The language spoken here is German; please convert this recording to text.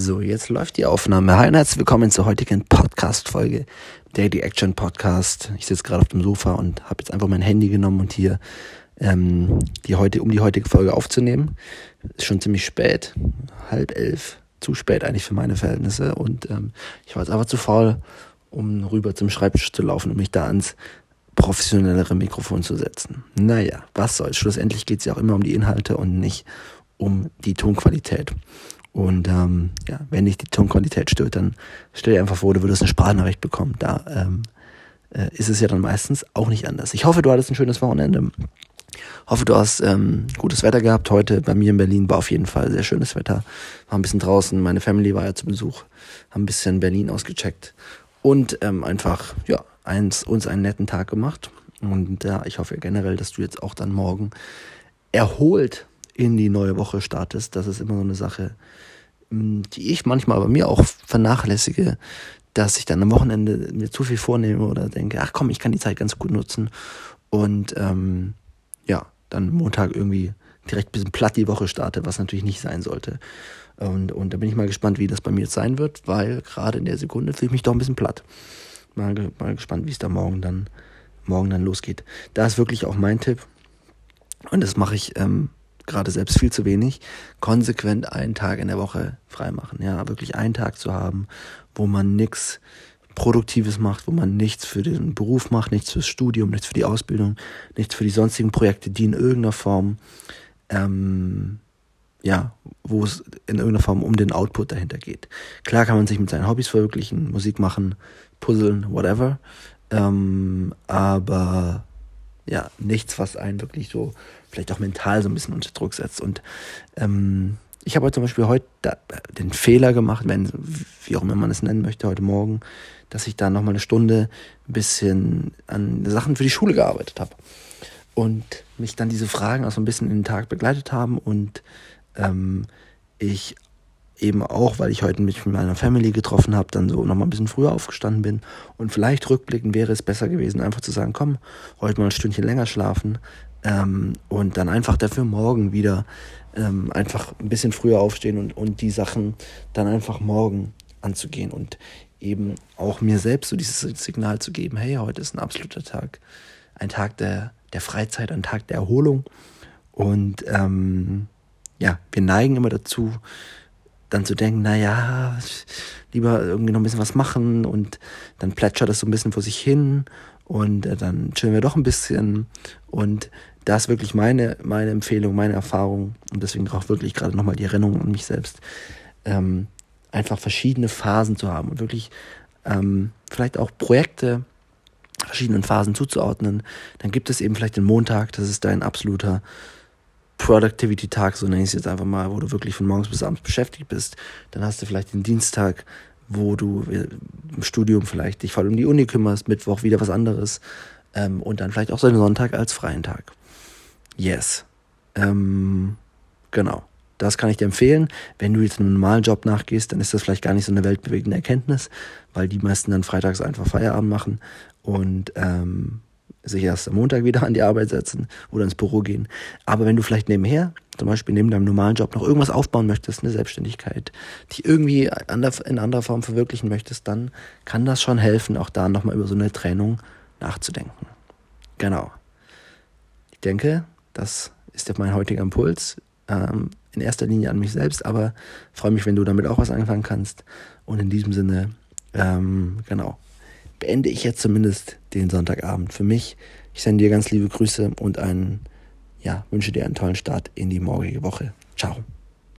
So, jetzt läuft die Aufnahme. Hi und herzlich willkommen zur heutigen Podcast-Folge, Daily Action Podcast. Ich sitze gerade auf dem Sofa und habe jetzt einfach mein Handy genommen und hier ähm, die heute, um die heutige Folge aufzunehmen. Ist schon ziemlich spät, halb elf, zu spät eigentlich für meine Verhältnisse und ähm, ich war jetzt einfach zu faul, um rüber zum Schreibtisch zu laufen und mich da ans professionellere Mikrofon zu setzen. Naja, was soll's. Schlussendlich geht es ja auch immer um die Inhalte und nicht um die Tonqualität. Und ähm, ja, wenn dich die Tonqualität stört, dann stell dir einfach vor, du würdest eine Sprachnachricht bekommen. Da ähm, äh, ist es ja dann meistens auch nicht anders. Ich hoffe, du hattest ein schönes Wochenende. Hoffe, du hast ähm, gutes Wetter gehabt. Heute bei mir in Berlin war auf jeden Fall sehr schönes Wetter. War ein bisschen draußen. Meine Family war ja zu Besuch. Haben ein bisschen Berlin ausgecheckt. Und ähm, einfach, ja, eins, uns einen netten Tag gemacht. Und ja, ich hoffe generell, dass du jetzt auch dann morgen erholt in die neue Woche startest. Das ist immer so eine Sache, die ich manchmal bei mir auch vernachlässige, dass ich dann am Wochenende mir zu viel vornehme oder denke, ach komm, ich kann die Zeit ganz gut nutzen und ähm, ja, dann Montag irgendwie direkt ein bisschen platt die Woche starte, was natürlich nicht sein sollte. Und, und da bin ich mal gespannt, wie das bei mir jetzt sein wird, weil gerade in der Sekunde fühle ich mich doch ein bisschen platt. Mal, mal gespannt, wie es da morgen dann, morgen dann losgeht. Da ist wirklich auch mein Tipp. Und das mache ich ähm, gerade selbst viel zu wenig, konsequent einen Tag in der Woche freimachen. Ja, wirklich einen Tag zu haben, wo man nichts Produktives macht, wo man nichts für den Beruf macht, nichts fürs Studium, nichts für die Ausbildung, nichts für die sonstigen Projekte, die in irgendeiner Form, ähm, ja, wo es in irgendeiner Form um den Output dahinter geht. Klar kann man sich mit seinen Hobbys verwirklichen, Musik machen, puzzeln, whatever, ähm, aber ja, nichts, was einen wirklich so vielleicht auch mental so ein bisschen unter Druck setzt. Und ähm, ich habe zum Beispiel heute da, den Fehler gemacht, wenn, wie auch immer man es nennen möchte, heute Morgen, dass ich da nochmal eine Stunde ein bisschen an Sachen für die Schule gearbeitet habe. Und mich dann diese Fragen auch so ein bisschen in den Tag begleitet haben und ähm, ich eben auch, weil ich heute mich mit meiner Family getroffen habe, dann so nochmal ein bisschen früher aufgestanden bin. Und vielleicht rückblickend wäre es besser gewesen, einfach zu sagen, komm, heute mal ein Stündchen länger schlafen ähm, und dann einfach dafür morgen wieder ähm, einfach ein bisschen früher aufstehen und, und die Sachen dann einfach morgen anzugehen und eben auch mir selbst so dieses Signal zu geben, hey, heute ist ein absoluter Tag, ein Tag der, der Freizeit, ein Tag der Erholung. Und ähm, ja, wir neigen immer dazu, dann zu denken, na ja, lieber irgendwie noch ein bisschen was machen und dann plätschert das so ein bisschen vor sich hin und äh, dann chillen wir doch ein bisschen und das ist wirklich meine, meine Empfehlung, meine Erfahrung und deswegen auch wirklich gerade nochmal die Erinnerung an mich selbst, ähm, einfach verschiedene Phasen zu haben und wirklich ähm, vielleicht auch Projekte verschiedenen Phasen zuzuordnen. Dann gibt es eben vielleicht den Montag, das ist dein absoluter Productivity-Tag, so nenne ich es jetzt einfach mal, wo du wirklich von morgens bis abends beschäftigt bist. Dann hast du vielleicht den Dienstag, wo du im Studium vielleicht dich voll um die Uni kümmerst, Mittwoch wieder was anderes ähm, und dann vielleicht auch so einen Sonntag als freien Tag. Yes. Ähm, genau. Das kann ich dir empfehlen. Wenn du jetzt einem normalen Job nachgehst, dann ist das vielleicht gar nicht so eine weltbewegende Erkenntnis, weil die meisten dann freitags einfach Feierabend machen und ähm, sich erst am Montag wieder an die Arbeit setzen oder ins Büro gehen. Aber wenn du vielleicht nebenher, zum Beispiel neben deinem normalen Job, noch irgendwas aufbauen möchtest, eine Selbstständigkeit, die irgendwie in anderer Form verwirklichen möchtest, dann kann das schon helfen, auch da nochmal über so eine Trennung nachzudenken. Genau. Ich denke, das ist mein heutiger Impuls. Ähm, in erster Linie an mich selbst, aber freue mich, wenn du damit auch was anfangen kannst. Und in diesem Sinne, ähm, genau, beende ich jetzt zumindest den Sonntagabend für mich. Ich sende dir ganz liebe Grüße und einen, ja, wünsche dir einen tollen Start in die morgige Woche. Ciao.